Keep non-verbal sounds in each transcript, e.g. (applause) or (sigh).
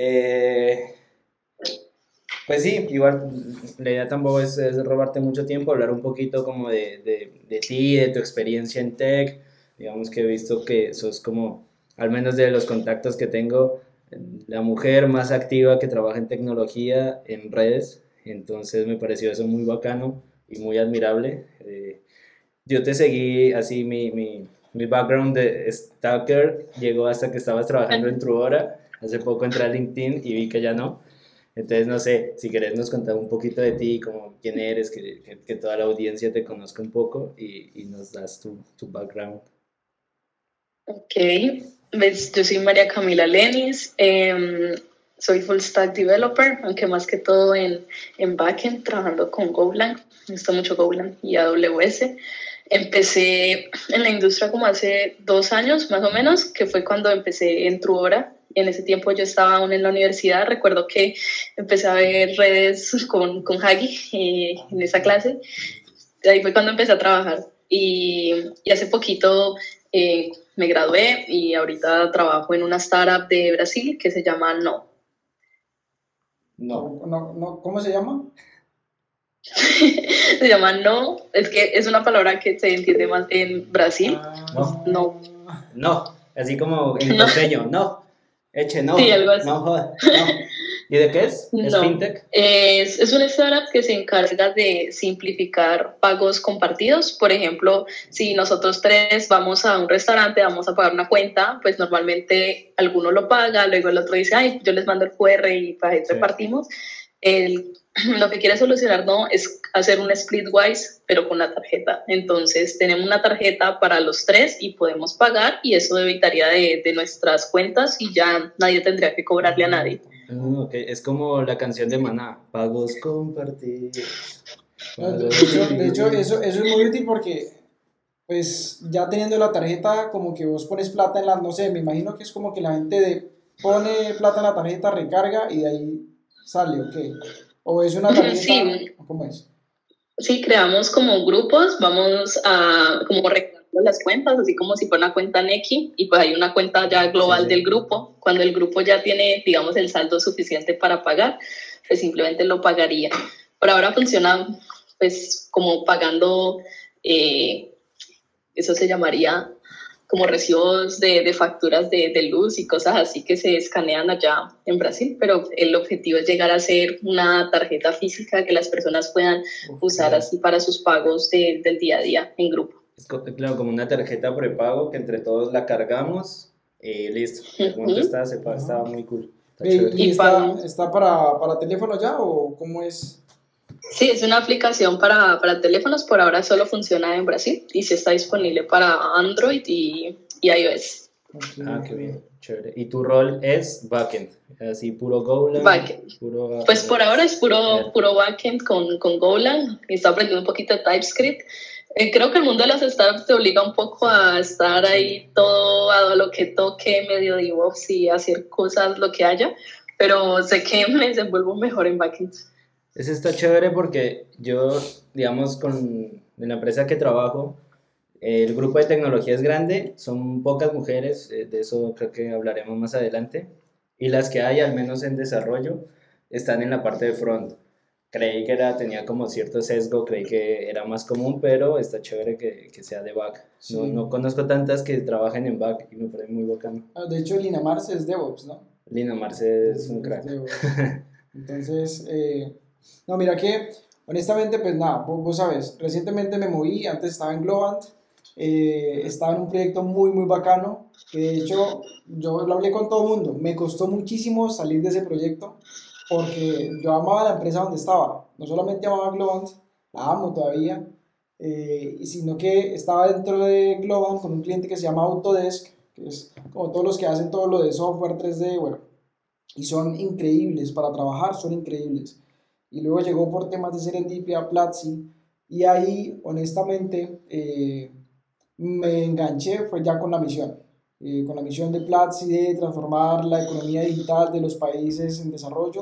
Eh, pues sí, igual la idea tampoco es, es, robarte mucho tiempo, hablar un poquito como de, de, de ti, de tu experiencia en tech. Digamos que he visto que sos como, al menos de los contactos que tengo, la mujer más activa que trabaja en tecnología en redes. Entonces me pareció eso muy bacano y muy admirable. Eh, yo te seguí así, mi, mi, mi, background de stalker llegó hasta que estabas trabajando en Truora. Hace poco entré a LinkedIn y vi que ya no. Entonces, no sé, si querés nos contar un poquito de ti, como quién eres, que, que, que toda la audiencia te conozca un poco y, y nos das tu, tu background. Ok, yo soy María Camila Lenis, eh, soy full stack developer, aunque más que todo en, en backend, trabajando con Golang, me gusta mucho Golang y AWS. Empecé en la industria como hace dos años más o menos, que fue cuando empecé en Truora. En ese tiempo yo estaba aún en la universidad, recuerdo que empecé a ver redes con, con Hagi eh, en esa clase. Ahí fue cuando empecé a trabajar. Y, y hace poquito eh, me gradué y ahorita trabajo en una startup de Brasil que se llama No. No. no, no ¿Cómo se llama? (laughs) se llama No. Es que es una palabra que se entiende más en Brasil. Ah, no. No. No. Así como en No. costeño. No. Eche, no. Sí, algo así. No, joda. No. ¿Y de qué es? (laughs) ¿Es No. fintech? Es, es una startup que se encarga de simplificar pagos compartidos. Por ejemplo, si nosotros tres vamos a un restaurante, vamos a pagar una cuenta, pues normalmente alguno lo paga, luego el otro dice, ay, yo les mando el QR y para ahí Sí. repartimos. El, (clears throat) lo que quiere solucionar no es hacer un splitwise, pero con la tarjeta. Entonces tenemos una tarjeta para los tres y podemos pagar y eso evitaría de, de nuestras cuentas y ya nadie tendría que cobrarle a nadie. Ah, ok. Es como la canción de Maná. Pagos compartidos. No, De hecho, de hecho, eso, eso es muy útil porque, pues, ya teniendo la tarjeta, como que vos pones plata en la, no sé, me imagino que es como que la gente de, pone plata en la tarjeta, recarga y de ahí sale, ¿o qué? ¿O es una tarjeta? Sí. ¿Cómo es? Sí, creamos como grupos, vamos a como recargando las cuentas, así como si fuera una cuenta Neki, y pues hay una cuenta ya global Sí, sí. del grupo. Cuando el grupo ya tiene, digamos, el saldo suficiente para pagar, pues simplemente lo pagaría. Por ahora funciona pues como pagando, eh, eso se llamaría como recibos de, de facturas de, de luz y cosas así que se escanean allá en Brasil, pero el objetivo es llegar a ser una tarjeta física que las personas puedan usar así para sus pagos de- del día a día en grupo. Es claro, como una tarjeta prepago que entre todos la cargamos y listo. ¿Cuánto Ujú. está? Se paga, estaba muy cool. Está. ¿Y, Y está, está para, para teléfono ya o cómo es? Sí, es una aplicación para, para teléfonos, por ahora solo funciona en Brasil y sí está disponible para Android y, y iOS. Ah, qué bien, chévere. ¿Y tu rol es backend? Así puro Golang. Backend. Puro, Pues por ahora es puro, puro backend con, con Golang y está aprendiendo un poquito de TypeScript. Eh, creo que el mundo de las startups te obliga un poco a estar ahí todo a lo que toque, medio DevOps y hacer cosas lo que haya, pero sé que (laughs) me desenvuelvo mejor en backend. Eso está chévere porque yo, digamos, con en la empresa que trabajo, el grupo de tecnología es grande, son pocas mujeres, eh, de eso creo que hablaremos más adelante, y las que hay, al menos en desarrollo, están en la parte de front. Creí que era, tenía como cierto sesgo, creí que era más común, pero está chévere que, que sea de back. No, Sí. no conozco tantas que trabajen en back y me parece muy bacano. Ah, De hecho, Lina Marce es DevOps, ¿no? Lina Marce es un crack. DevOps. (laughs) Entonces, eh, no, mira que, honestamente, pues nada, vos, vos sabes, recientemente me moví, antes estaba en Globant, eh, estaba en un proyecto muy, muy bacano, que de hecho yo lo hablé con todo el mundo, me costó muchísimo salir de ese proyecto, porque yo amaba la empresa donde estaba, no solamente amaba Globant, la amo todavía, eh, sino que estaba dentro de Globant con un cliente que se llama Autodesk, que es como todos los que hacen todo lo de software 3D, bueno, y son increíbles para trabajar, son increíbles. Y luego llegó por temas de serendipia Platzi, y ahí, honestamente, eh, me enganché, fue ya con la misión, eh, con la misión de Platzi de transformar la economía digital de los países en desarrollo.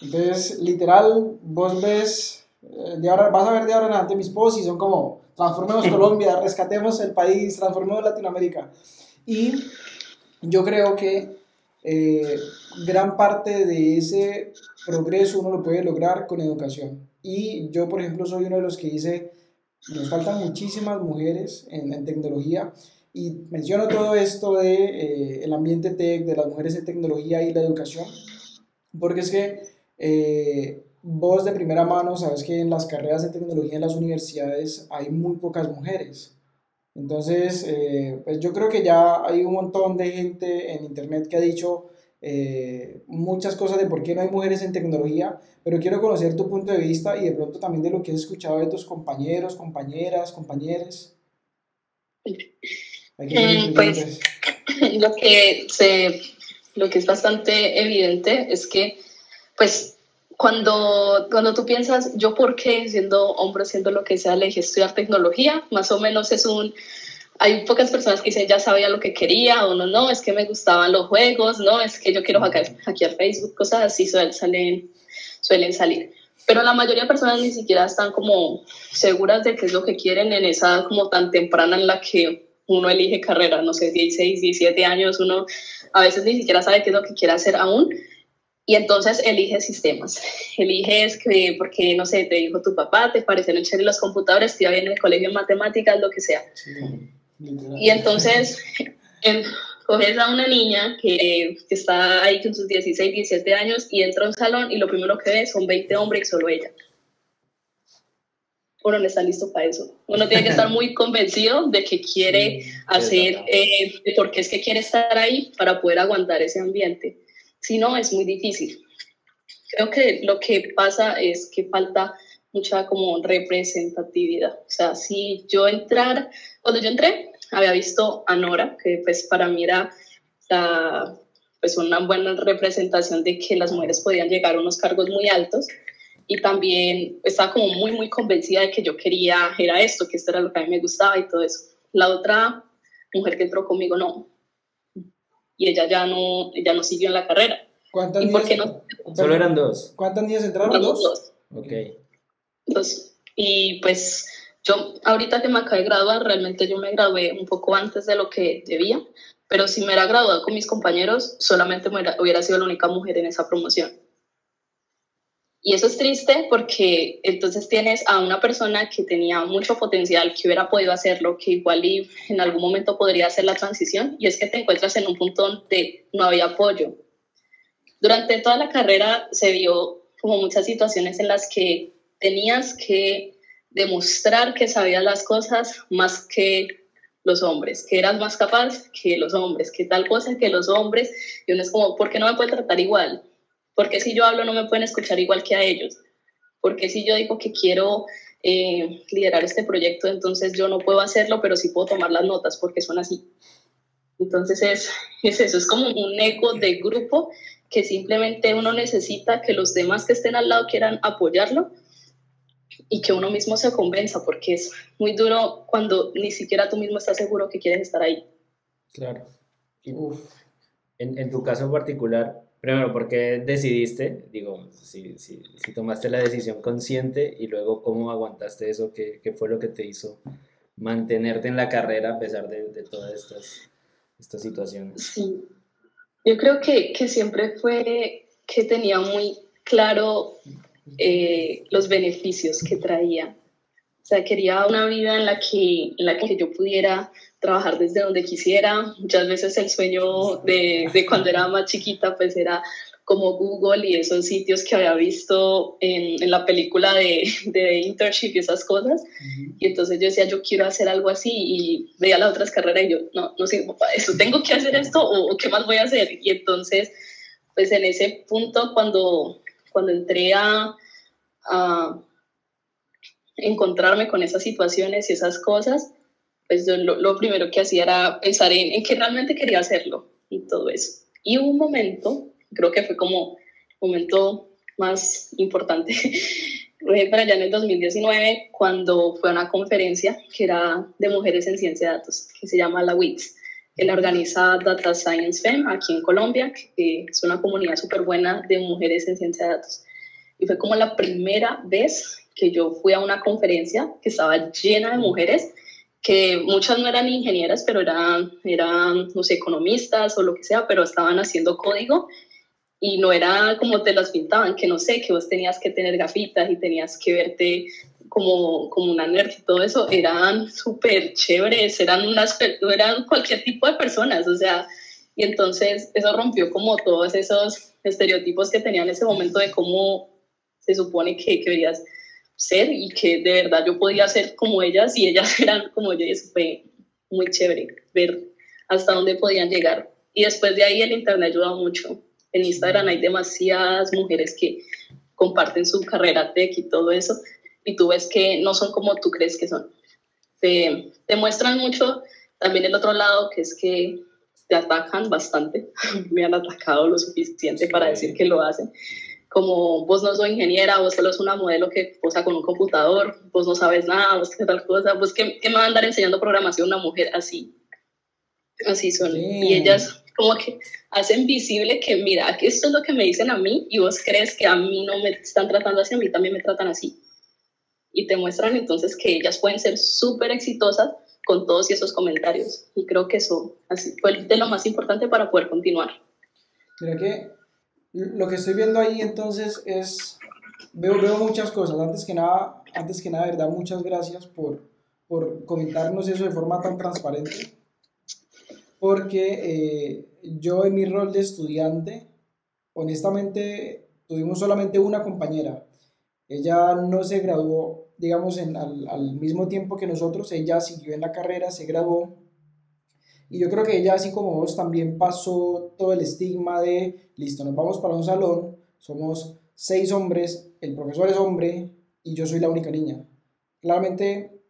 Entonces, literal, vos ves, eh, de ahora, vas a ver de ahora en adelante mis posts y son como, transformemos (laughs) Colombia, rescatemos el país, transformemos Latinoamérica. Y yo creo que eh, gran parte de ese progreso uno lo puede lograr con educación. Y yo, por ejemplo, soy uno de los que dice, nos faltan muchísimas mujeres en, en tecnología y menciono todo esto de eh, el ambiente tech, de las mujeres en tecnología y la educación, porque es que eh, vos de primera mano sabes que en las carreras de tecnología en las universidades hay muy pocas mujeres. Entonces, eh, pues yo creo que ya hay un montón de gente en internet que ha dicho eh, muchas cosas de por qué no hay mujeres en tecnología, pero quiero conocer tu punto de vista y de pronto también de lo que has escuchado de tus compañeros, compañeras, compañeros. Mm, pues lo que, se, lo que es bastante evidente es que, pues, cuando, cuando tú piensas, yo por qué, siendo hombre, siendo lo que sea, elegí estudiar tecnología, más o menos es un hay pocas personas que dicen ya sabía lo que quería o no, no, es que me gustaban los juegos, no, es que yo quiero hackear, hackear Facebook, cosas así suelen, salen, suelen salir. Pero la mayoría de personas ni siquiera están como seguras de qué es lo que quieren en esa como tan temprana en la que uno elige carrera, no sé, 16, 17 años, uno a veces ni siquiera sabe qué es lo que quiere hacer aún. Y entonces elige sistemas. Eliges que, porque, no sé, te dijo tu papá, te parecen chévere los computadores, te iba bien en el colegio en matemáticas, lo que sea. Y entonces coges a una niña que, que, está ahí con sus 16, 17 años y entra a un salón y lo primero que ve son 20 hombres y solo ella. Uno no está listo para eso. Uno tiene que estar muy convencido de que quiere hacer, eh, de por qué es que quiere estar ahí para poder aguantar ese ambiente. Si no, es muy difícil. Creo que lo que pasa es que falta mucha como representatividad. O sea, si yo entrar, cuando yo entré, había visto a Nora, que pues para mí era la, pues una buena representación de que las mujeres podían llegar a unos cargos muy altos y también estaba como muy, muy convencida de que yo quería, era esto, que esto era lo que a mí me gustaba y todo eso. La otra mujer que entró conmigo no. Y ella ya no, ya no siguió en la carrera. ¿Cuántas ¿Y por qué no? Solo eran dos. ¿Cuántas niñas entraron? Dos. dos. Ok. Y pues yo ahorita que me acabé de graduar, realmente yo me gradué un poco antes de lo que debía, pero si me hubiera graduado con mis compañeros, solamente hubiera sido la única mujer en esa promoción. Y eso es triste porque entonces tienes a una persona que tenía mucho potencial, que hubiera podido hacerlo, que igual y en algún momento podría hacer la transición, y es que te encuentras en un punto donde no había apoyo. Durante toda la carrera se vio como muchas situaciones en las que tenías que demostrar que sabías las cosas más que los hombres, que eras más capaz que los hombres, que tal cosa que los hombres, y uno es como, ¿por qué no me puede tratar igual? ¿Por qué si yo hablo no me pueden escuchar igual que a ellos? ¿Por qué si yo digo que quiero eh, liderar este proyecto, entonces yo no puedo hacerlo, pero sí puedo tomar las notas porque son así? Entonces es, (laughs) es eso, es como un eco de grupo que simplemente uno necesita que los demás que estén al lado quieran apoyarlo y que uno mismo se convenza, porque es muy duro cuando ni siquiera tú mismo estás seguro que quieres estar ahí. Claro. En, en, tu caso particular, primero, ¿por qué decidiste? Digo, si, si, si, tomaste la decisión consciente y luego cómo aguantaste eso, ¿qué, qué fue lo que te hizo mantenerte en la carrera a pesar de, de todas estas, estas situaciones? Sí, yo creo que, que siempre fue que tenía muy claro eh, los beneficios que traía. O sea, quería una vida en la, que, en la que yo pudiera trabajar desde donde quisiera. Muchas veces el sueño de, de cuando era más chiquita pues era como Google y esos sitios que había visto en, en la película de, de, internship y esas cosas. Y entonces yo decía, yo quiero hacer algo así y veía las otras carreras y yo, no, no sé, para eso, tengo que hacer esto o, qué más voy a hacer. Y entonces, pues en ese punto, cuando, cuando entré a, a encontrarme con esas situaciones y esas cosas, pues lo, lo primero que hacía era pensar en, en que realmente quería hacerlo y todo eso. Y hubo un momento creo que fue como el momento más importante. (laughs) para allá en el 2019 cuando fue a una conferencia que era de mujeres en ciencia de datos, que se llama la WITS, que la organiza Data Science Fem aquí en Colombia, que es una comunidad súper buena de mujeres en ciencia de datos. Y fue como la primera vez que yo fui a una conferencia que estaba llena de mujeres que muchas no eran ingenieras, pero eran, eran, no sé, economistas o lo que sea, pero estaban haciendo código y no era como te las pintaban, que no sé, que vos tenías que tener gafitas y tenías que verte como, como una nerd y todo eso, eran súper chéveres, eran, unas, eran cualquier tipo de personas, o sea, y entonces eso rompió como todos esos estereotipos que tenía en ese momento de cómo se supone que, que deberías ser y que de verdad yo podía ser como ellas y ellas (laughs) eran como yo y eso fue muy chévere ver hasta dónde podían llegar. Y después de ahí el internet ayuda mucho. En Instagram hay demasiadas mujeres que comparten su carrera tech y todo eso y tú ves que no son como tú crees que son. Te, te muestran mucho también el otro lado que es que te atacan bastante. (laughs) Me han atacado lo suficiente para decir que lo hacen como vos no sos ingeniera, vos solo es una modelo que posa con un computador, vos no sabes nada, vos qué tal cosa, vos qué, qué me va a andar enseñando programación una mujer así. Así son. Y ellas como que hacen visible que, mira, esto es lo que me dicen a mí y vos crees que a mí no me están tratando así, a mí también me tratan así. Y te muestran entonces que ellas pueden ser súper exitosas con todos esos comentarios. Y creo que eso así, fue de lo más importante para poder continuar. Mira que lo que estoy viendo ahí entonces es, veo, veo muchas cosas. Antes que nada, antes que nada, verdad, muchas gracias por, por comentarnos eso de forma tan transparente. Porque eh, yo en mi rol de estudiante, honestamente, tuvimos solamente una compañera. Ella no se graduó, digamos, en, al, al mismo tiempo que nosotros. Ella siguió en la carrera, se graduó y yo creo que ella, así como vos, también pasó todo el estigma de, listo, nos vamos para un salón, somos seis hombres, el profesor es hombre y yo soy la única niña. Claramente,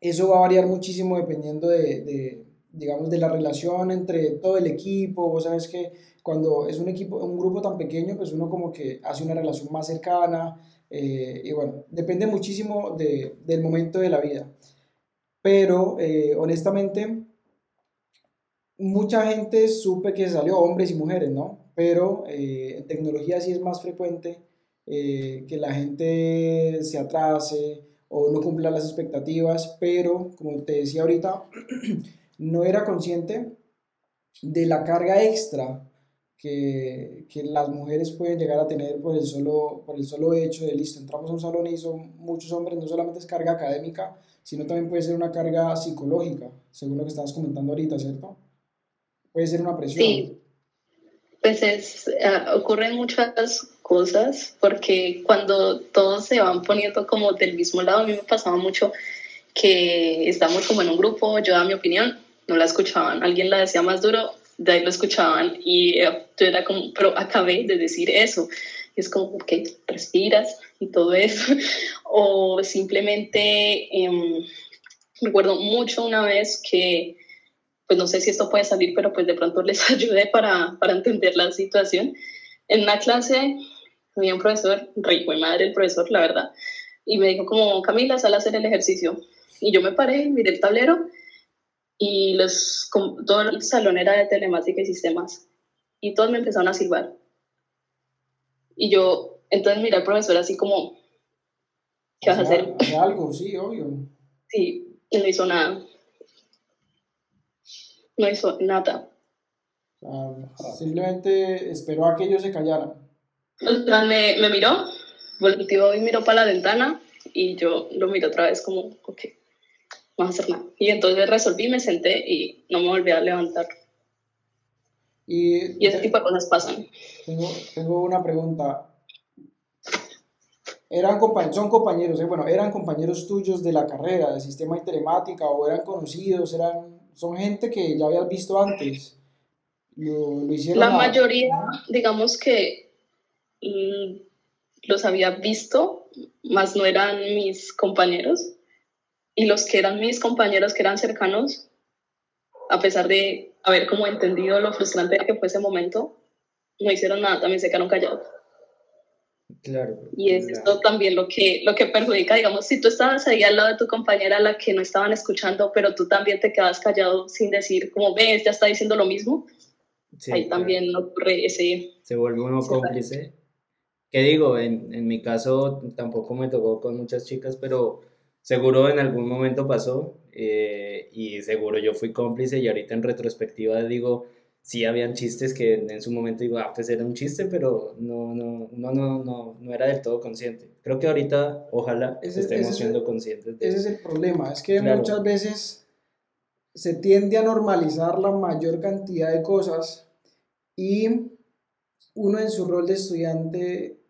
eso va a variar muchísimo dependiendo de, de digamos, de la relación entre todo el equipo. Vos sabes que cuando es un equipo, un grupo tan pequeño, pues uno como que hace una relación más cercana. Eh, y bueno, depende muchísimo de, del momento de la vida. Pero eh, honestamente, mucha gente supe que salió hombres y mujeres, ¿no? Pero eh, en tecnología sí es más frecuente eh, que la gente se atrase o no cumpla las expectativas, pero como te decía ahorita, (clears throat) no era consciente de la carga extra que, que, las mujeres pueden llegar a tener por el, solo, por el solo hecho de, listo, entramos a un salón y son muchos hombres, no solamente es carga académica, sino también puede ser una carga psicológica, según lo que estabas comentando ahorita, ¿cierto? Puede ser una presión. Sí, pues es, uh, ocurren muchas cosas porque cuando todos se van poniendo como del mismo lado, a mí me pasaba mucho que estamos como en un grupo, yo daba mi opinión, no la escuchaban, alguien la decía más duro, de ahí lo escuchaban y eh, yo era como, pero acabé de decir eso. Y es como, ok, respiras y todo eso. (laughs) o simplemente, eh, recuerdo mucho una vez que pues no sé si esto puede salir, pero pues de pronto les (laughs) ayude para, para entender la situación. En una clase había un profesor, rico y madre el profesor, la verdad, y me dijo como, Camila, sal a hacer el ejercicio. Y yo me paré, miré el tablero y los, todo el salón era de telemática y sistemas. Y todos me empezaron a silbar. Y yo, entonces miré al profesor así como, ¿qué vas a hacer? Algo, sí, obvio. Sí, y no hizo nada no hizo nada. simplemente esperó a que ellos se callaran. me, me miró, volvió y miró para la ventana y yo lo miré otra vez como, ok, no a hacer nada. Y entonces resolví, me senté y no me volví a levantar. Y, y ese tipo de cosas pasan. Tengo, tengo una pregunta. Eran compañeros, son compañeros, eh, bueno, eran compañeros tuyos de la carrera, del sistema de telemática, o eran conocidos, eran son gente que ya habías visto antes. Lo, hicieron la mayoría, digamos que mm, los había visto, más no eran mis compañeros. Y los que eran mis compañeros, que eran cercanos, a pesar de haber como entendido lo frustrante que fue ese momento, no hicieron nada, también se quedaron callados. Claro. Y es esto también lo que, lo que perjudica, digamos, si tú estabas ahí al lado de tu compañera a la que no estaban escuchando, pero tú también te quedas callado sin decir, como ves, ya está diciendo lo mismo, ahí también ocurre ese... Se vuelve uno cómplice. ¿Qué digo? En, en, mi caso tampoco me tocó con muchas chicas, pero seguro en algún momento pasó. eh, y seguro yo fui cómplice y ahorita en retrospectiva digo, sí habían chistes que en su momento digo, ah, pues era un chiste, pero no, no, no, no, no, no era del todo consciente. Creo que ahorita, ojalá, estemos siendo conscientes de Ese es el problema, es que muchas veces se tiende a normalizar la mayor cantidad de cosas y uno en su rol de estudiante,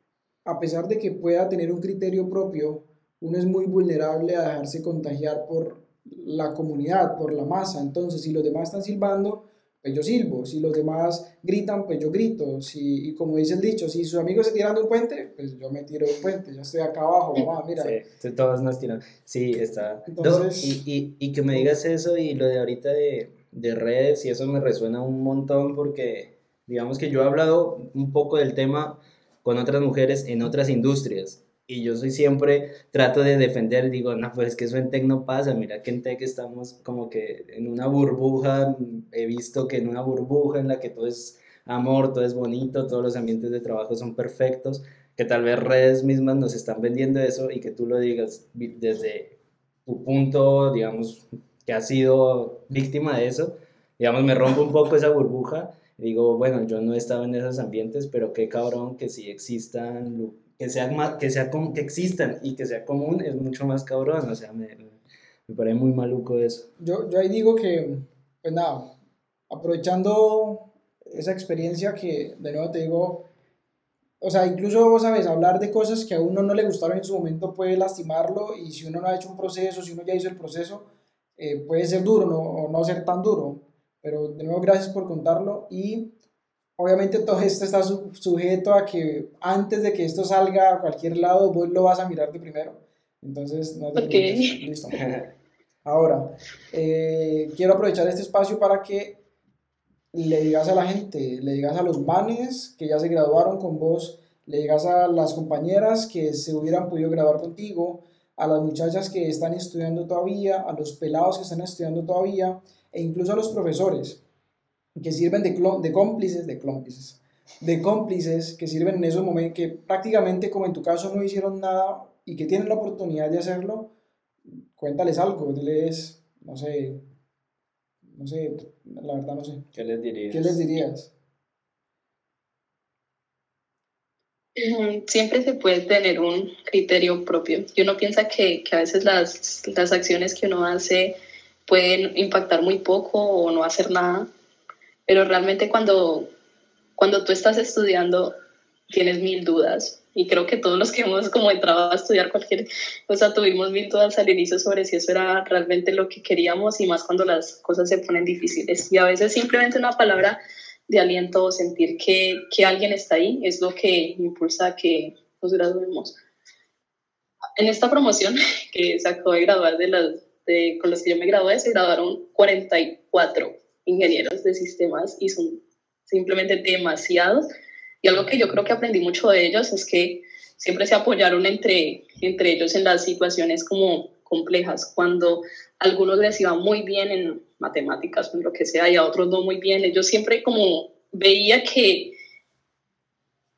a pesar de que pueda tener un criterio propio, uno es muy vulnerable a dejarse contagiar por la comunidad, por la masa. Entonces, si los demás están silbando, pues yo silbo. Si los demás gritan, pues yo grito. Si, y como dice el dicho, si sus amigos se tiran de un puente, pues yo me tiro de un puente. Yo estoy acá abajo, mamá, mira. Sí, todos nos tiran. Sí, está. Entonces, y, y, y, que me digas eso y lo de ahorita de, de redes, y eso me resuena un montón porque, digamos que yo he hablado un poco del tema con otras mujeres en otras industrias y yo soy siempre, trato de defender, digo, no, pues es que eso en Tech no pasa, mira que en Tech estamos como que en una burbuja, he visto que en una burbuja en la que todo es amor, todo es bonito, todos los ambientes de trabajo son perfectos, que tal vez redes mismas nos están vendiendo eso y que tú lo digas desde tu punto, digamos, que has sido víctima de eso, digamos, me rompo un poco esa burbuja. Y digo, bueno, yo no he estado en esos ambientes, pero qué cabrón que sí existan que sea, que sea que existan y que sea común es mucho más cabrón, o sea, me, me parece muy maluco eso. Yo, yo ahí digo que, pues nada, aprovechando esa experiencia que, de nuevo te digo, o sea, incluso, sabes, hablar de cosas que a uno no le gustaron en su momento puede lastimarlo y si uno no ha hecho un proceso, si uno ya hizo el proceso, eh, puede ser duro ¿no? o no ser tan duro. Pero de nuevo, gracias por contarlo y Obviamente todo esto está sujeto a que antes de que esto salga a cualquier lado, vos lo vas a mirar de primero. Entonces, no te Listo. Ahora, eh, quiero aprovechar este espacio para que le digas a la gente, le digas a los manes que ya se graduaron con vos, le digas a las compañeras que se hubieran podido graduar contigo, a las muchachas que están estudiando todavía, a los pelados que están estudiando todavía, e incluso a los profesores que sirven de, de cómplices, de cómplices, de cómplices que sirven en esos momentos, que prácticamente como en tu caso no hicieron nada y que tienen la oportunidad de hacerlo, cuéntales algo, diles, no sé, no sé, la verdad no sé. ¿Qué les dirías? ¿Qué les dirías? Siempre se puede tener un criterio propio. Y uno piensa que, que a veces las, las acciones que uno hace pueden impactar muy poco o no hacer nada, pero realmente cuando, cuando tú estás estudiando tienes mil dudas y creo que todos los que hemos como entrado a estudiar cualquier cosa tuvimos mil dudas al inicio sobre si eso era realmente lo que queríamos y más cuando las cosas se ponen difíciles y a veces simplemente una palabra de aliento o sentir que, que alguien está ahí es lo que impulsa a que nos graduemos. En esta promoción (laughs) que se acabó de graduar de las de, con las que yo me gradué, se graduaron 44 ingenieros de sistemas y son simplemente demasiados. Y algo que yo creo que aprendí mucho de ellos es que siempre se apoyaron entre, entre ellos en las situaciones como complejas. Cuando algunos les iba muy bien en matemáticas o en lo que sea y a otros no muy bien, ellos siempre como veía que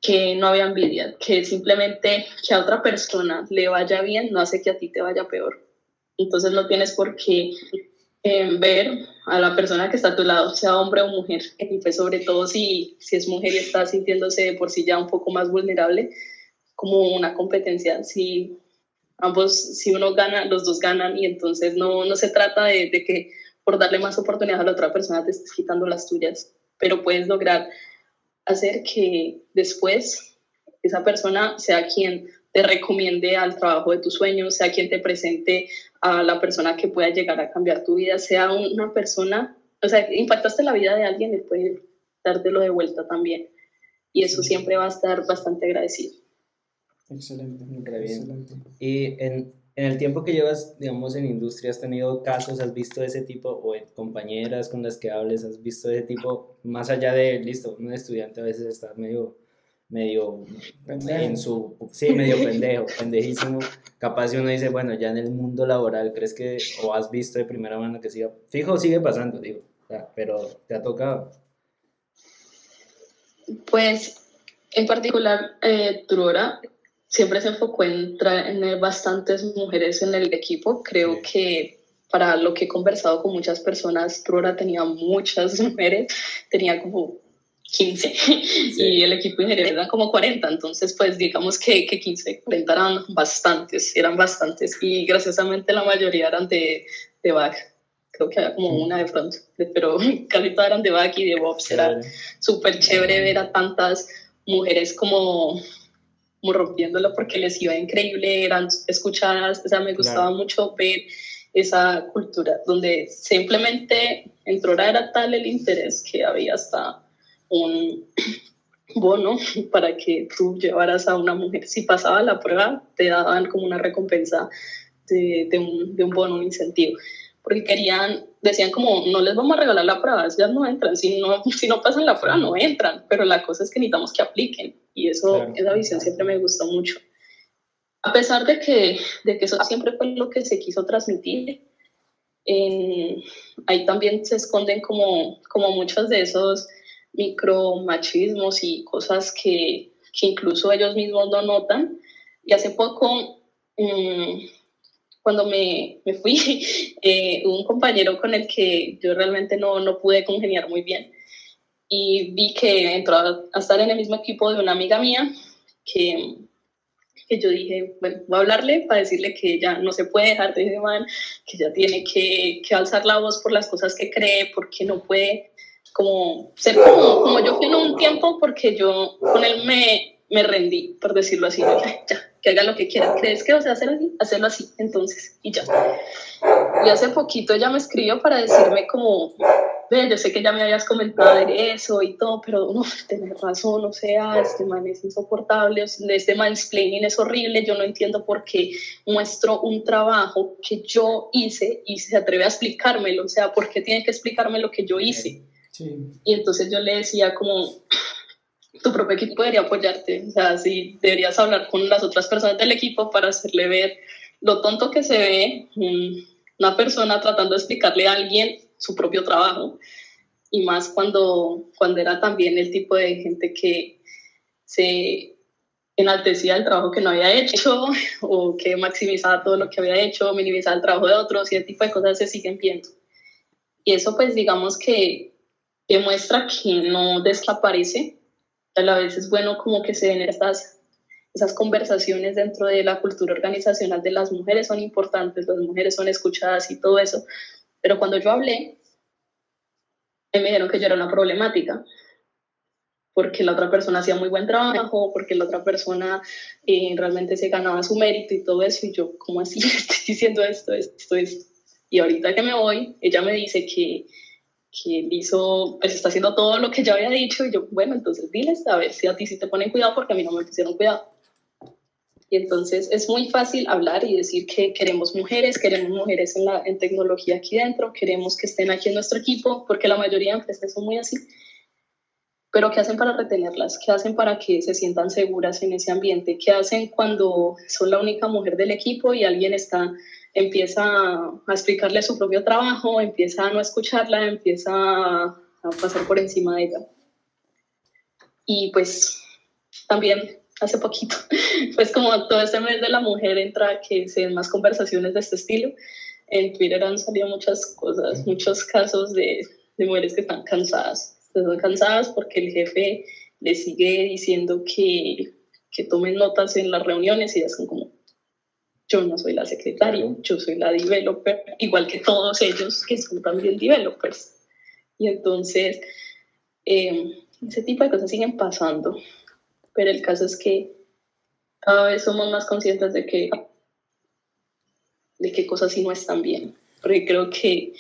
que no había envidia, que simplemente que a otra persona le vaya bien no hace que a ti te vaya peor. Entonces no tienes por qué ver a la persona que está a tu lado, sea hombre o mujer, y sobre todo si, si es mujer y está sintiéndose por sí ya un poco más vulnerable, como una competencia. Si ambos, si uno gana, los dos ganan y entonces no, no se trata de, de que por darle más oportunidades a la otra persona te estés quitando las tuyas, pero puedes lograr hacer que después esa persona sea quien te recomiende al trabajo de tus sueños, sea quien te presente a la persona que pueda llegar a cambiar tu vida, sea una persona, o sea, impactaste la vida de alguien, y puede dártelo de vuelta también. Y eso siempre va a estar bastante agradecido. Excelente, muy bien. Y en, en, el tiempo que llevas, digamos, en industria, ¿has tenido casos, has visto ese tipo, o en compañeras con las que hables, has visto ese tipo, más allá de, listo, un estudiante a veces está medio medio en su, sí, medio pendejo, pendejísimo. Capaz si uno dice, bueno, ya en el mundo laboral, ¿crees que, o has visto de primera mano que siga, fijo, sigue pasando, digo, pero te ha tocado? Pues, en particular, eh, Trura siempre se enfocó en traer bastantes mujeres en el equipo. Creo que para lo que he conversado con muchas personas, Trora tenía muchas (laughs) mujeres, tenía como 15 y el equipo de ingeniería eran como 40, entonces pues digamos que, que 15, 40 eran bastantes, eran bastantes. Y graciosamente la mayoría eran de, de back, creo que había como una de front, pero (laughs) casi todas eran de back y de bobs, era súper chévere ver a tantas mujeres como, como rompiéndolo porque les iba increíble, eran escuchadas, o sea, me gustaba mucho ver esa cultura donde simplemente entró era tal el interés que había hasta un (clears throat) bono para que tú llevaras a una mujer. Si pasaba la prueba, te daban como una recompensa de, de, un, de un, bono, un incentivo. Porque querían, decían como, no les vamos a regalar la prueba, ya no entran. Si no, (laughs) si no pasan la prueba, no entran. Pero la cosa es que necesitamos que apliquen. Y eso, esa visión siempre me gustó mucho. A pesar de que, de que eso siempre fue lo que se quiso transmitir, ahí también se esconden como, como muchos de esos micromachismos y cosas que, que, incluso ellos mismos no notan. Y hace poco, mm, cuando me, me fui, (laughs) eh, un compañero con el que yo realmente no, no pude congeniar muy bien y vi que entró a estar en el mismo equipo de una amiga mía que que yo dije, bueno, voy a hablarle para decirle que ya no se puede dejar de ese man, que ya tiene que, que alzar la voz por las cosas que cree, porque no puede como ser como, como yo fui en un tiempo porque yo con él me, me rendí, por decirlo así, ya, que haga lo que quiera, ¿crees que vas a hacer así? Hacerlo así, entonces, y ya. Y hace poquito ella me escribió para decirme como, ve, yo sé que ya me habías comentado de eso y todo, pero no, tenés razón, o sea, este man es insoportable, este mansplaining es horrible, yo no entiendo por qué muestro un trabajo que yo hice y se atreve a explicármelo, o sea, ¿por qué tiene que explicarme lo que yo hice? Y entonces yo le decía como, (clears throat) tu propio equipo debería apoyarte, o sea, sí, deberías hablar con las otras personas del equipo para hacerle ver lo tonto que se ve una persona tratando de explicarle a alguien su propio trabajo, y más cuando, cuando era también el tipo de gente que se enaltecía el trabajo que no había hecho (laughs) o que maximizaba todo lo que había hecho, minimizaba el trabajo de otros y ese tipo de cosas se siguen viendo. Y eso pues digamos que demuestra que no desaparece. A la vez es bueno como que se den estas, esas conversaciones dentro de la cultura organizacional de las mujeres son importantes, las mujeres son escuchadas y todo eso. Pero cuando yo hablé, me dijeron que yo era una problemática, porque la otra persona hacía muy buen trabajo, porque la otra persona eh, realmente se ganaba su mérito y todo eso, y yo, ¿cómo así (laughs) estoy diciendo esto, esto, esto? Y ahorita que me voy, ella me dice que que hizo, pues está haciendo todo lo que yo había dicho y yo, bueno, entonces diles a ver si a ti sí te ponen cuidado porque a mí no me pusieron cuidado. Y entonces es muy fácil hablar y decir que queremos mujeres, queremos mujeres en, la, en tecnología aquí dentro, queremos que estén aquí en nuestro equipo, porque la mayoría de empresas son muy así. Pero ¿qué hacen para retenerlas? ¿Qué hacen para que se sientan seguras en ese ambiente? ¿Qué hacen cuando son la única mujer del equipo y alguien está empieza a explicarle su propio trabajo, empieza a no escucharla, empieza a pasar por encima de ella. Y pues también hace poquito, (laughs) pues como todo este mes de la mujer entra que se den más conversaciones de este estilo, en Twitter han salido muchas cosas, muchos casos de, de mujeres que están cansadas. Están cansadas porque el jefe les sigue diciendo que, que tomen notas en las reuniones y ya son como, yo no soy la secretaria, yo soy la developer, igual que todos ellos que son también developers. Y entonces, em, ese tipo de cosas siguen pasando, pero el caso es que cada vez somos más conscientes de que de qué cosas sí no están bien, porque creo que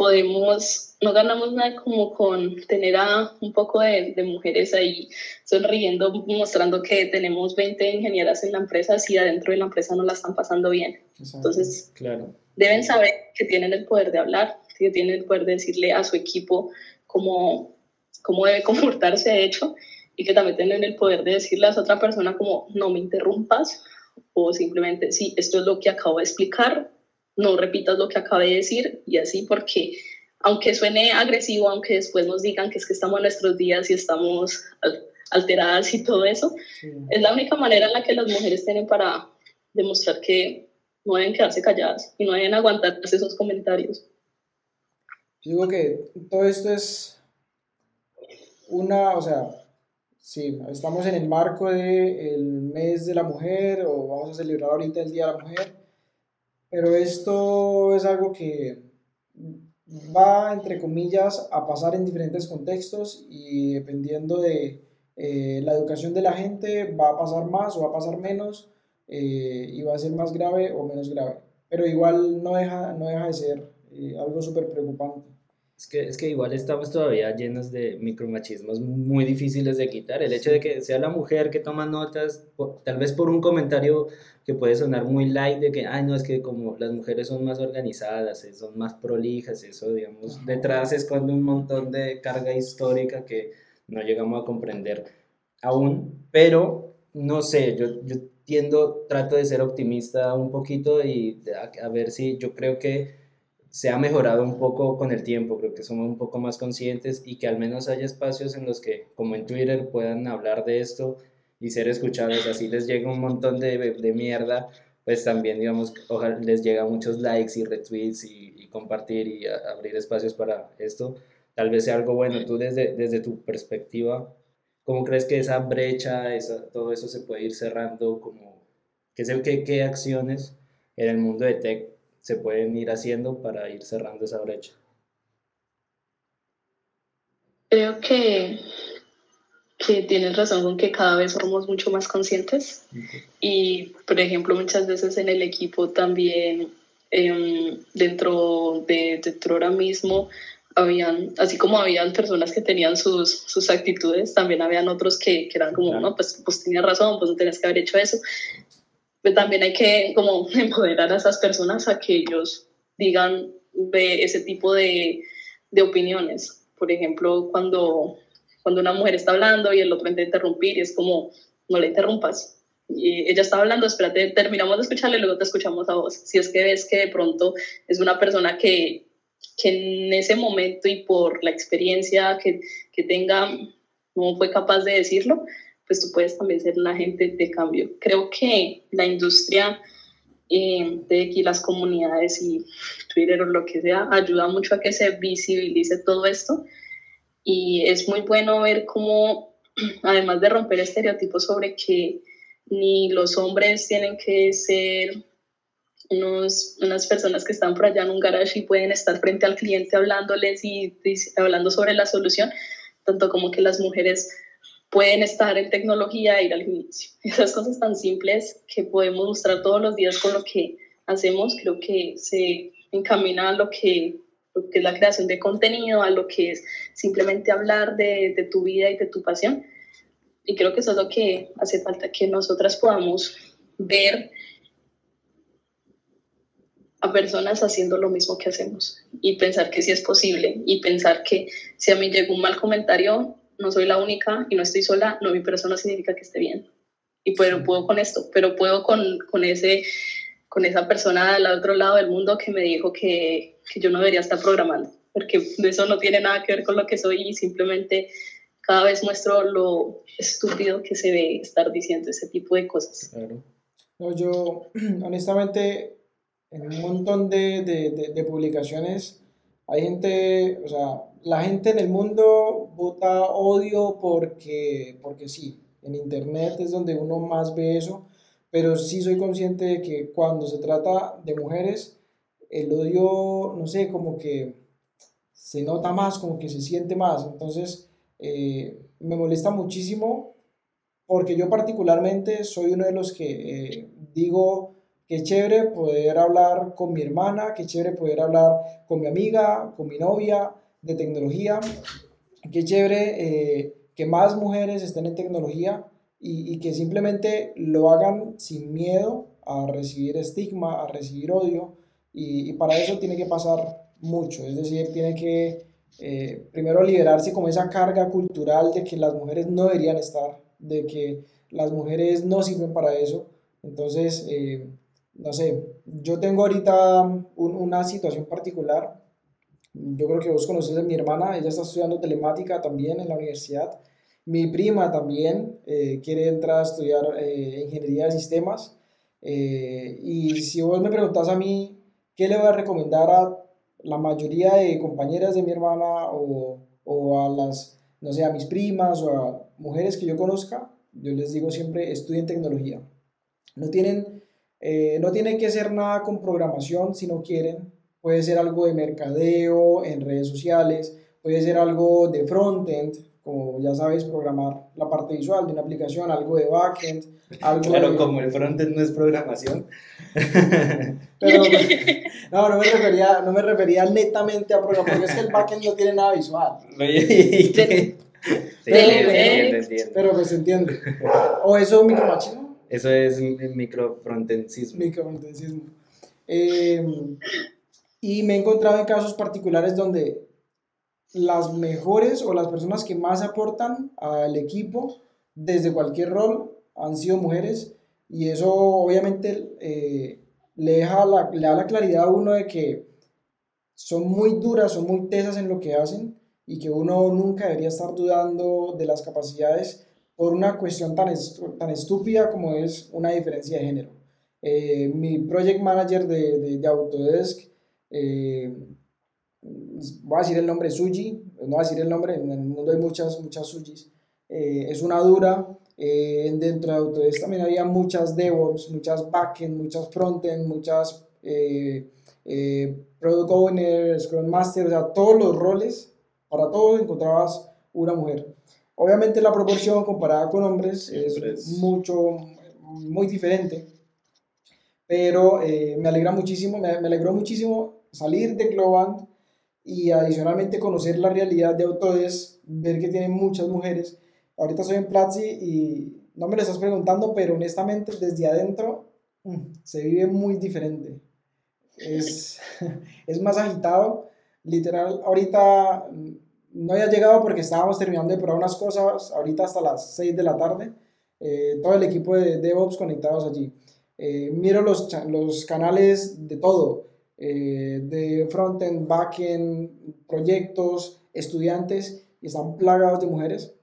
podemos, no ganamos nada como con tener a un poco de, de, mujeres ahí sonriendo, mostrando que tenemos 20 ingenieras en la empresa, si adentro de la empresa no la están pasando bien. Entonces, claro. deben saber que tienen el poder de hablar, que tienen el poder de decirle a su equipo cómo, cómo debe comportarse, de hecho, y que también tienen el poder de decirle a otra persona como, no me interrumpas, o simplemente, sí, esto es lo que acabo de explicar, no repitas lo que acabé de decir y así porque aunque suene agresivo, aunque después nos digan que es que estamos en nuestros días y estamos alteradas y todo eso, es la única manera en la que las mujeres tienen para demostrar que no deben quedarse calladas y no deben aguantarse esos comentarios. Digo que todo esto es una, o sea, sí, estamos en el marco del mes de la mujer o vamos a celebrar ahorita el Día de la Mujer, pero esto es algo que va, entre comillas, a pasar en diferentes contextos y dependiendo de eh, la educación de la gente va a pasar más o va a pasar menos eh, y va a ser más grave o menos grave. Pero igual no deja, no deja de ser eh, algo súper preocupante. Es que, es que igual estamos todavía llenos de micromachismos muy difíciles de quitar. El hecho de que sea la mujer que toma notas, tal vez por un comentario que puede sonar muy light de que, ay, no, es que como las mujeres son más organizadas, son más prolijas, eso, digamos, detrás esconde un montón de carga histórica que no llegamos a comprender aún, pero no sé, yo, yo tiendo, trato de ser optimista un poquito y a, a, ver si yo creo que se ha mejorado un poco con el tiempo, creo que somos un poco más conscientes y que al menos haya espacios en los que, como en Twitter, puedan hablar de esto y ser escuchados, así les llega un montón de, de mierda, pues también, digamos, ojalá les llega muchos likes y retweets y, compartir y abrir espacios para esto, tal vez sea algo bueno. Tú desde, desde tu perspectiva, ¿cómo crees que esa brecha, esa, todo eso se puede ir cerrando? Como, ¿qué, qué, ¿Qué acciones en el mundo de tech se pueden ir haciendo para ir cerrando esa brecha? Creo que, que tienes razón con que cada vez somos mucho más conscientes y, por ejemplo, muchas veces en el equipo también, eh, dentro de, dentro ahora mismo, habían, así como habían personas que tenían sus, sus actitudes, también habían otros que, que eran como, claro. no, pues, pues tenías razón, pues no tenías que haber hecho eso. Pero también hay que como (laughs) empoderar a esas personas a que ellos digan de ese tipo de, de opiniones. Por ejemplo, cuando, cuando una mujer está hablando y el otro intenta interrumpir y es como, no le interrumpas. Y ella está hablando, espérate, terminamos de escucharle y luego te escuchamos a vos. Si es que ves que de pronto es una persona que, que en ese momento y por la experiencia que, que tenga no fue capaz de decirlo, pues tú puedes también ser un agente de cambio. Creo que la industria eh, de aquí, las comunidades y Twitter o lo que sea, ayuda mucho a que se visibilice todo esto y es muy bueno ver cómo, (clears throat) además de romper estereotipos sobre que ni los hombres tienen que ser unos, unas personas que están por allá en un garage y pueden estar frente al cliente hablándoles y, y hablando sobre la solución, tanto como que las mujeres pueden estar en tecnología e ir al gimnasio. (laughs) Esas cosas tan simples que podemos mostrar todos los días con lo que hacemos, creo que se encamina a lo que, lo que es la creación de contenido, a lo que es simplemente hablar de, de tu vida y de tu pasión. Y creo que eso es lo que hace falta que nosotras podamos ver a personas haciendo lo mismo que hacemos y pensar que sí es posible y pensar que si a mí llegó un mal comentario, no soy la única y no estoy sola, no, mi persona significa que esté bien. Y puedo, puedo con esto, pero puedo con, con, ese, con esa persona al otro lado del mundo que me dijo que, que yo no debería estar programando, porque eso no tiene nada que ver con lo que soy y simplemente cada vez muestro lo estúpido que se ve estar diciendo ese tipo de cosas. Claro. No, yo (clears throat) honestamente en un montón de, de, de, de publicaciones hay gente, o sea, la gente en el mundo vota odio porque, porque sí, en internet es donde uno más ve eso, pero sí soy consciente de que cuando se trata de mujeres, el odio, no sé, como que se nota más, como que se siente más. Entonces, eh, me molesta muchísimo porque yo particularmente soy uno de los que eh, digo que chévere poder hablar con mi hermana, que chévere poder hablar con mi amiga, con mi novia, de tecnología. Qué chévere eh, que más mujeres estén en tecnología y, y, que simplemente lo hagan sin miedo a recibir estigma, a recibir odio. Y, y para eso tiene que pasar mucho. Es decir, tiene que eh, primero liberarse como esa carga cultural de que las mujeres no deberían estar, de que las mujeres no sirven para eso. Entonces, eh, no sé, yo tengo ahorita un, una situación particular yo creo que vos conoces a mi hermana, ella está estudiando telemática también en la universidad. Mi prima también eh, quiere entrar a estudiar eh, ingeniería de sistemas Eh, y si vos me preguntas a mí, ¿qué le voy a recomendar a la mayoría de compañeras de mi hermana o, o a las, no sé, a mis primas o a mujeres que yo conozca? Yo les digo siempre, estudien tecnología. No tienen, eh, no tienen que hacer nada con programación si no quieren. Puede ser algo de mercadeo en redes sociales, puede ser algo de frontend, como ya sabes, programar la parte visual de una aplicación, algo de backend. Algo claro, como el frontend no es programación. (laughs) Pero, no, no me, refería, no me refería netamente a programación, es que el backend no tiene nada visual. (laughs) pero, pues se entiende. ¿O eso es un micromachismo? Eso es microfrontensismo. Microfrontensismo. Eh, y me he encontrado en casos particulares donde las mejores o las personas que más aportan al equipo desde cualquier rol han sido mujeres y eso obviamente eh, le, deja la, le da la claridad a uno de que son muy duras, son muy tesas en lo que hacen y que uno nunca debería estar dudando de las capacidades por una cuestión tan, tan estúpida como es una diferencia de género. Eh, mi project manager de, de, Autodesk eh, voy a decir el nombre Suji, no voy a decir el nombre, en el mundo hay muchas, muchas Sujis, eh, es una dura, eh, dentro de Autodesk también había muchas DevOps, muchas backend, muchas frontend, muchas eh, Product Owner, Scrum Master, o sea, todos los roles, para todos encontrabas una mujer. Obviamente la proporción comparada con hombres es mucho, muy diferente, pero me alegra muchísimo, me, me alegró muchísimo salir de Globant y adicionalmente conocer la realidad de Autodesk, ver que tienen muchas mujeres. Ahorita estoy en Platzi y no me lo estás preguntando, pero honestamente desde adentro mm, se vive muy diferente. Es, (laughs) es más agitado. Literal, ahorita mm, no había llegado porque estábamos terminando de probar unas cosas, ahorita hasta las 6 de la tarde. Eh, todo el equipo de DevOps conectados allí. Eh, miro los, los canales de todo eh, de frontend, backend, proyectos, estudiantes, y están plagados de mujeres.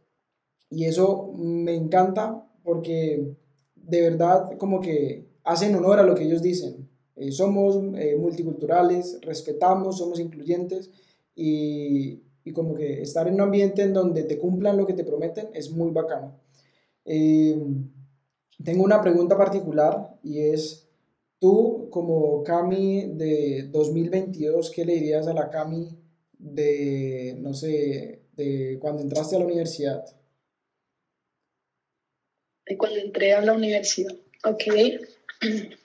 Y eso me encanta porque de verdad como que hacen honor a lo que ellos dicen. Eh, somos eh, multiculturales, respetamos, somos incluyentes y, y, como que estar en un ambiente en donde te cumplan lo que te prometen es muy bacano. tengo una pregunta particular y es, Tú, como Cami de 2022, ¿qué le dirías a la Cami de, no sé, de cuando entraste a la universidad? De cuando entré a la universidad, ok. (clears throat)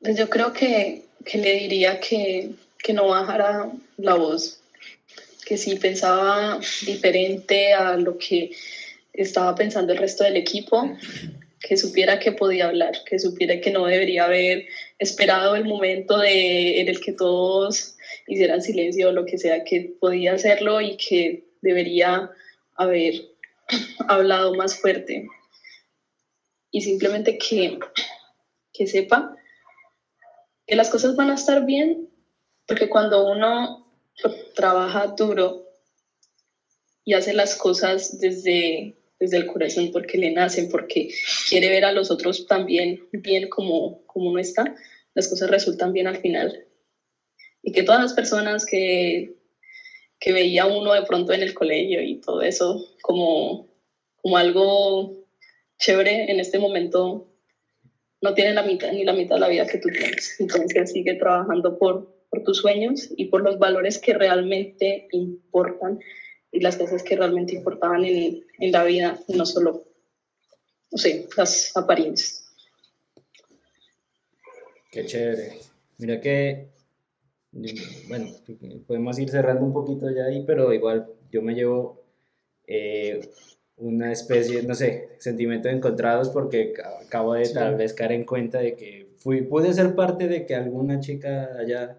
Pues yo creo que, le diría que, que no bajara la voz, que si pensaba diferente a lo que estaba pensando el resto del equipo, que supiera que podía hablar, que supiera que no debería haber esperado el momento de, en el que todos hicieran silencio o lo que sea, que podía hacerlo y que debería haber (clears throat) hablado más fuerte. Y simplemente que, que sepa que las cosas van a estar bien, porque cuando uno trabaja duro y hace las cosas desde desde el corazón porque le nacen, porque quiere ver a los otros también bien como, como uno está, las cosas resultan bien al final. Y que todas las personas que, que veía uno de pronto en el colegio y todo eso como, como algo chévere en este momento no tienen la mitad ni la mitad de la vida que tú tienes. Entonces sigue trabajando por, por tus sueños y por los valores que realmente importan y las cosas que realmente importaban en, en la vida, no solo, no sé, las apariencias. Qué chévere. Mira que, bueno, podemos ir cerrando un poquito ya ahí, pero igual yo me llevo eh, una especie, no sé, sentimientos encontrados porque acabo de tal vez caer en cuenta de que fui, pude ser parte de que alguna chica haya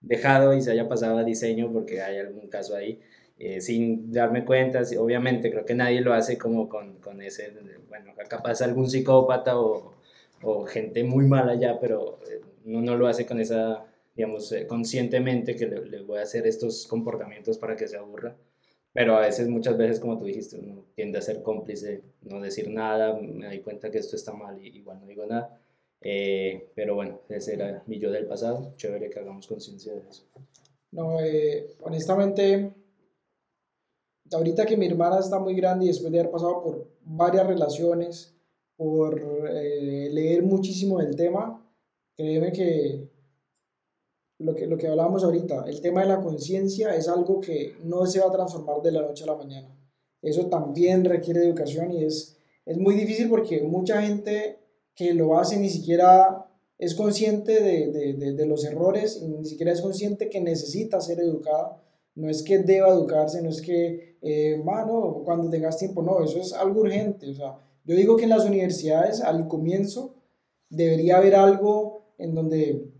dejado y se haya pasado a diseño porque hay algún caso ahí. Eh, sin darme cuenta, obviamente creo que nadie lo hace como con, con ese, bueno, capaz algún psicópata o, o gente muy mala ya, pero eh, uno no lo hace con esa, digamos, eh, conscientemente que le, voy a hacer estos comportamientos para que se aburra. Pero a veces, muchas veces, como tú dijiste, uno tiende a ser cómplice, no decir nada, me doy cuenta que esto está mal y igual no digo nada. Pero bueno, ese era mi yo del pasado. Chévere que hagamos conciencia de eso. No, honestamente, ahorita que mi hermana está muy grande y después de haber pasado por varias relaciones, por eh, leer muchísimo del tema, créeme que lo que, lo que hablábamos ahorita, el tema de la conciencia es algo que no se va a transformar de la noche a la mañana. Eso también requiere educación y es, es muy difícil porque mucha gente que lo hace ni siquiera es consciente de, de, de, los errores y ni siquiera es consciente que necesita ser educada. No es que deba educarse, no es que, eh, mano, cuando tengas tiempo, no, eso es algo urgente. O sea, yo digo que en las universidades al comienzo debería haber algo en donde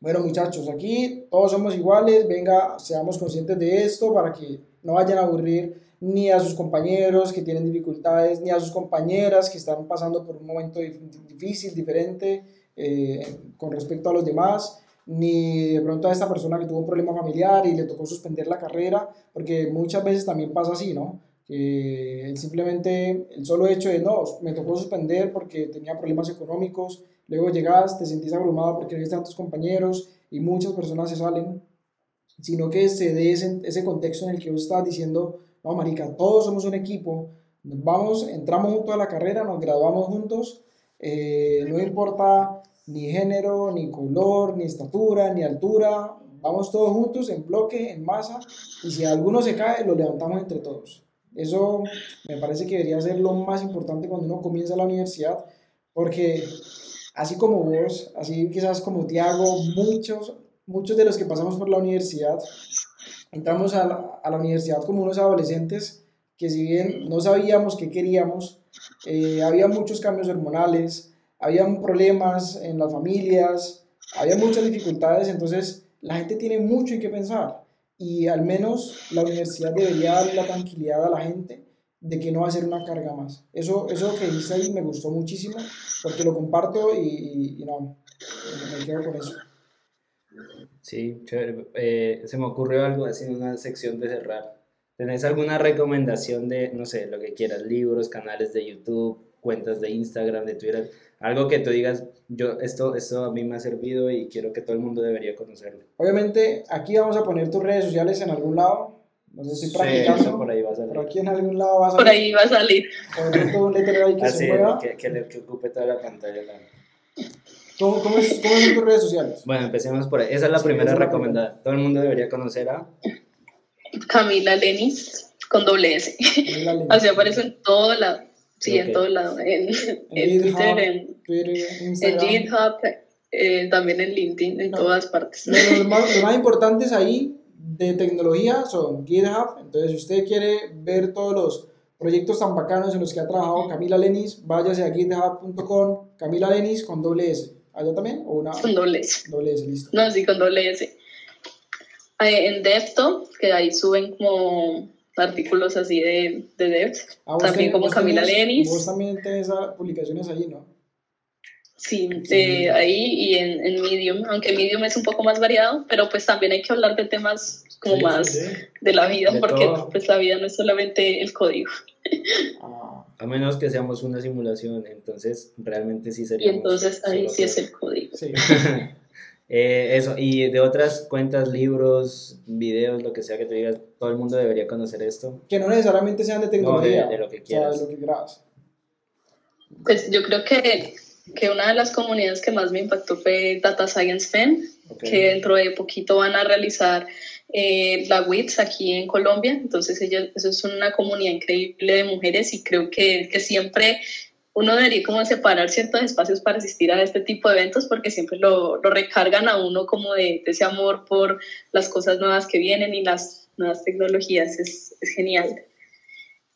bueno muchachos, aquí todos somos iguales, venga, seamos conscientes de esto para que no vayan a aburrir ni a sus compañeros que tienen dificultades, ni a sus compañeras que están pasando por un momento difícil, diferente eh, con respecto a los demás, ni de pronto a esta persona que tuvo un problema familiar y le tocó suspender la carrera, porque muchas veces también pasa así, ¿no? Que simplemente el solo hecho de, no, me tocó suspender porque tenía problemas económicos, Luego llegas, te sentís abrumado porque no hay tantos compañeros y muchas personas se salen, sino que se dé ese, contexto en el que vos estás diciendo, no, marica, todos somos un equipo, vamos, entramos juntos a la carrera, nos graduamos juntos, eh, no importa ni género, ni color, ni estatura, ni altura, vamos todos juntos en bloque, en masa, y si alguno se cae, lo levantamos entre todos. Eso me parece que debería ser lo más importante cuando uno comienza la universidad, porque así como vos, así quizás como Tiago, muchos, muchos de los que pasamos por la universidad, entramos a la, a la universidad como unos adolescentes que si bien no sabíamos qué queríamos, eh, había muchos cambios hormonales, había problemas en las familias, había muchas dificultades, entonces la gente tiene mucho en qué pensar y al menos la universidad debería dar la tranquilidad a la gente de que no va a ser una carga más. Eso, eso que dice ahí me gustó muchísimo porque lo comparto y, y, no, me quedo con eso. Sí, chévere. Eh, se me ocurrió algo así en una sección de cerrar. ¿Tenés alguna recomendación de, no sé, lo que quieras, libros, canales de YouTube, cuentas de Instagram, de Twitter? Algo que tú digas, yo, esto, esto a mí me ha servido y quiero que todo el mundo debería conocerlo. Obviamente, aquí vamos a poner tus redes sociales en algún lado no sé si practicando. por ahí va a salir. Pero aquí en algún lado va a salir. Por ahí va a salir. Por un letrero ahí que se mueva. Que, que, le, que ocupe toda la pantalla. ¿Cómo, cómo, es, ¿Cómo son tus redes sociales? Bueno, empecemos por ahí. Esa es la primera recomendada. Todo el mundo debería conocer a Camila Lenis con doble S. Así (laughs) aparece en todo lado. Sí, en todo lado. En, (laughs) en, Twitter, en, Twitter, Instagram. en GitHub, eh, también en LinkedIn, en todas partes. Lo, más, lo más (laughs) importante es ahí de tecnología son GitHub. Entonces, si usted quiere ver todos los proyectos tan bacanos en los que ha trabajado Camila Lenis, váyase a github.com, Camila Lenis con doble S. ¿Allá también? ¿O una? Con doble S. Doble S, listo. No, sí, con doble S. Eh, en DevTop, que ahí suben como artículos así de, de Dev, ah, también como Camila Lenis. Vos también tenés publicaciones allí, ¿no? Sí, eh, ahí y en, en, Medium, aunque Medium es un poco más variado, pero pues también hay que hablar de temas como más de la vida, porque pues la vida no es solamente el código. Ah, (laughs) a menos que seamos una simulación, entonces realmente sí sería. Y entonces ahí sí es el código. Sí. (laughs) eh, eso, y de otras cuentas, libros, videos, lo que sea que te digas, todo el mundo debería conocer esto. Que no necesariamente sean de tecnología. de, lo que quieras. O sea, de lo que quieras. Pues yo creo que que una de las comunidades que más me impactó fue Data Science Fan, que dentro de poquito van a realizar eh, la WITS aquí en Colombia. Entonces, ellos, eso es una comunidad increíble de mujeres y creo que, que siempre uno debería como separar ciertos espacios para asistir a este tipo de eventos porque siempre lo, lo recargan a uno como de, de, ese amor por las cosas nuevas que vienen y las nuevas tecnologías. Es, es genial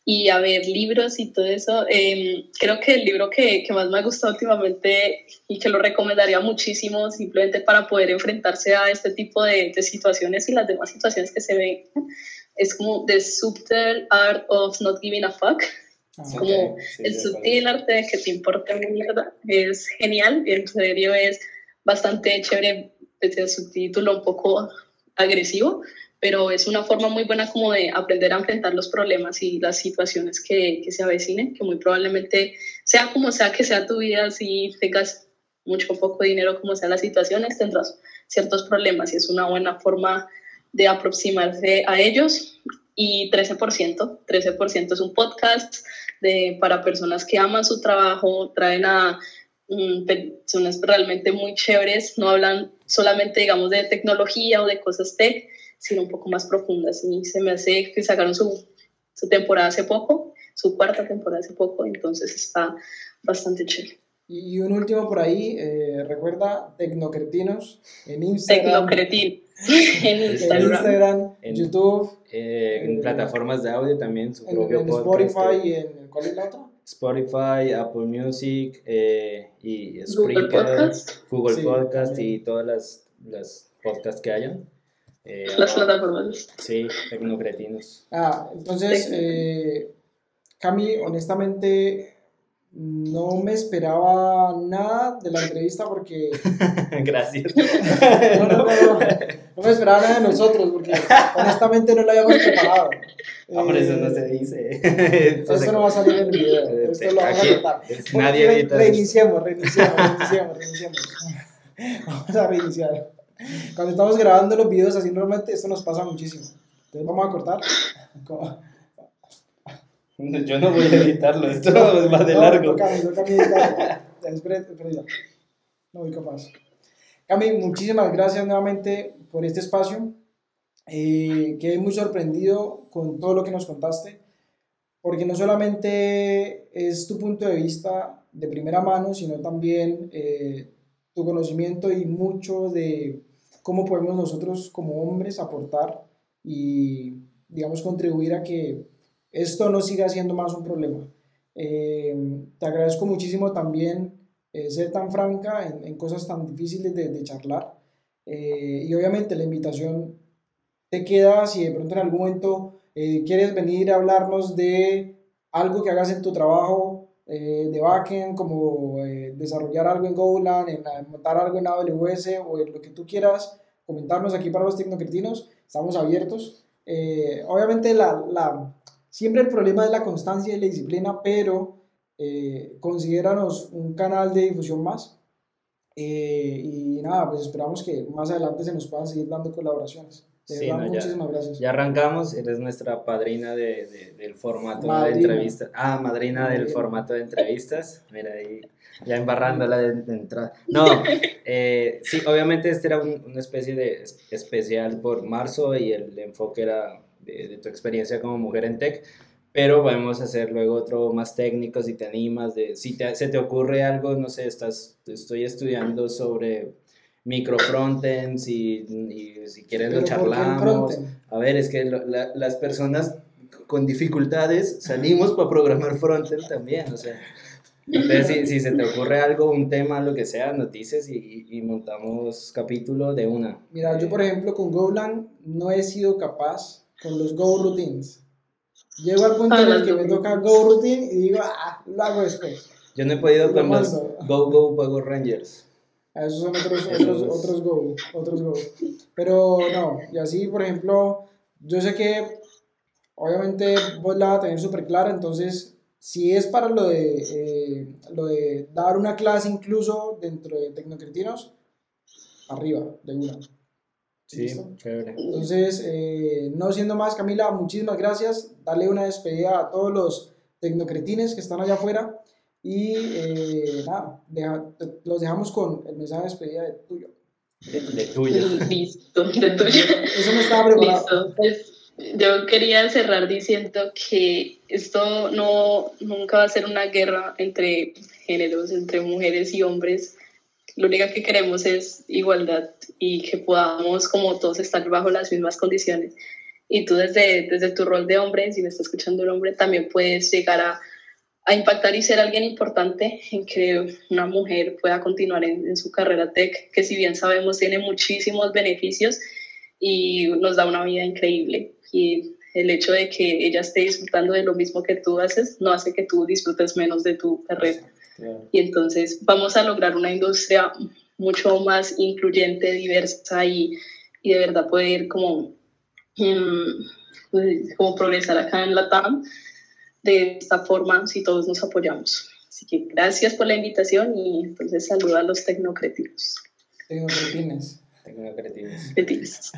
y a ver libros y todo eso. Em, creo que el libro que, que, más me ha gustado últimamente y que lo recomendaría muchísimo simplemente para poder enfrentarse a este tipo de, de situaciones y las demás situaciones que se ven es como The Subtle Art of Not Giving a Fuck. Ah, es como el sutil arte de que te importa mierda. Es genial, en serio es bastante chévere desde su título un poco agresivo, pero es una forma muy buena como de aprender a enfrentar los problemas y las situaciones que, que se avecinen, que muy probablemente sea como sea que sea tu vida, si tengas mucho o poco dinero, como sean las situaciones, tendrás ciertos problemas y es una buena forma de aproximarse a ellos. Y 13%, 13% es un podcast de, para personas que aman su trabajo, traen a mm, personas realmente muy chéveres, no hablan solamente, digamos, de tecnología o de cosas tech, sino un poco más profundas. Y se me hace que sacaron su, su temporada hace poco, su cuarta temporada hace poco, entonces está bastante chévere. Y un último por ahí, eh, recuerda Tecnocretinos en Instagram. Tecnocretin (laughs) (laughs) en Instagram. En Instagram, YouTube. Eh, en eh, plataformas de audio también, su en, propio en Spotify y en. ¿Cuál es la otra? Spotify, Apple Music y Spreaker, Google Podcast, Google Podcast y todas las, las podcasts que hayan. las plataformas. Sí, tecnocretinos. Ah, entonces, eh, Cami, honestamente, no me esperaba nada de la entrevista porque... (laughs) Gracias. no, no, no, no, me esperaba nada de nosotros porque honestamente no lo habíamos preparado. Hombre, eso no se dice. Esto no va a salir en el video. (laughs) Esto lo vamos a cortar. Nadie edita Reiniciemos, reiniciemos, reiniciemos, reiniciemos. (laughs) Vamos a reiniciar. Cuando estamos grabando los videos así normalmente esto nos pasa muchísimo. Entonces vamos a cortar. (laughs) Yo no voy a editarlo, esto es más de largo. Cami, no, Cami, No voy capaz. Cami, muchísimas gracias nuevamente por este espacio. Eh, quedé muy sorprendido con todo lo que nos contaste, porque no solamente es tu punto de vista de primera mano, sino también eh, tu conocimiento y mucho de cómo podemos nosotros como hombres aportar y, digamos, contribuir a que esto no siga siendo más un problema. Eh, te agradezco muchísimo también eh, ser tan franca en, cosas tan difíciles de, charlar. Eh, y obviamente la invitación te queda si de pronto en algún momento quieres venir a hablarnos de algo que hagas en tu trabajo de backend, como desarrollar algo en Golang, en, montar algo en AWS o en lo que tú quieras, comentarnos aquí para los tecnocritinos, estamos abiertos. obviamente la, la Siempre el problema es la constancia y la disciplina, pero eh, considéranos un canal de difusión más. Eh, y nada, pues esperamos que más adelante se nos puedan seguir dando colaboraciones. De sí, verdad, muchísimas gracias. Ya arrancamos, eres nuestra padrina de, del formato de entrevistas. Ah, madrina, del formato de entrevistas. Mira ahí, ya embarrándola de, de entrada. No, (laughs) eh, sí, obviamente este era una especie de especial por marzo y el enfoque era de, tu experiencia como mujer en tech, pero podemos hacer luego otro más técnico si te animas, de, si te, se te ocurre algo, no sé, estás, estoy estudiando sobre micro frontends y, y si quieres lo charlamos. A ver, es que las personas con dificultades salimos para programar frontend también, o sea. Entonces, si, si, se te ocurre algo, un tema, lo que sea, noticias y, y, montamos capítulo de una. Mira, yo por ejemplo con Golang no he sido capaz con los Go Routines. Llego al punto en el que me toca Go Routine y digo, ah, lo hago después. Yo no he podido con los Go Go Power Rangers. Ah, esos son otros, otros, otros Go, otros Go. Pero no, y así, por ejemplo, yo sé que obviamente vos la vas a tener súper clara, entonces si es para lo de, eh, lo de dar una clase incluso dentro de Tecnocritinos, arriba, de una. Sí, Entonces, eh, no siendo más, Camila, muchísimas gracias. Dale una despedida a todos los tecnocretines que están allá afuera. Y eh, nada, los dejamos con el mensaje de despedida de tuyo. De, tuyo. (laughs) Listo, de tuyo. Eso no estaba preparado. Pues, yo quería cerrar diciendo que esto no nunca va a ser una guerra entre géneros, entre mujeres y hombres lo único que queremos es igualdad y que podamos como todos estar bajo las mismas condiciones. Y tú desde, desde tu rol de hombre, si me está escuchando el hombre, también puedes llegar a, a impactar y ser alguien importante en que una mujer pueda continuar en, en, su carrera tech, que si bien sabemos tiene muchísimos beneficios y nos da una vida increíble. Y el hecho de que ella esté disfrutando de lo mismo que tú haces no hace que tú disfrutes menos de tu carrera. Y entonces vamos a lograr una industria mucho más incluyente, diversa y, y de verdad poder como pues, cómo progresar acá en la TAM de esta forma si todos nos apoyamos. Así que gracias por la invitación y entonces saluda a los tecnocretivos. Tecnocretines. Tecnocretines. Cretines.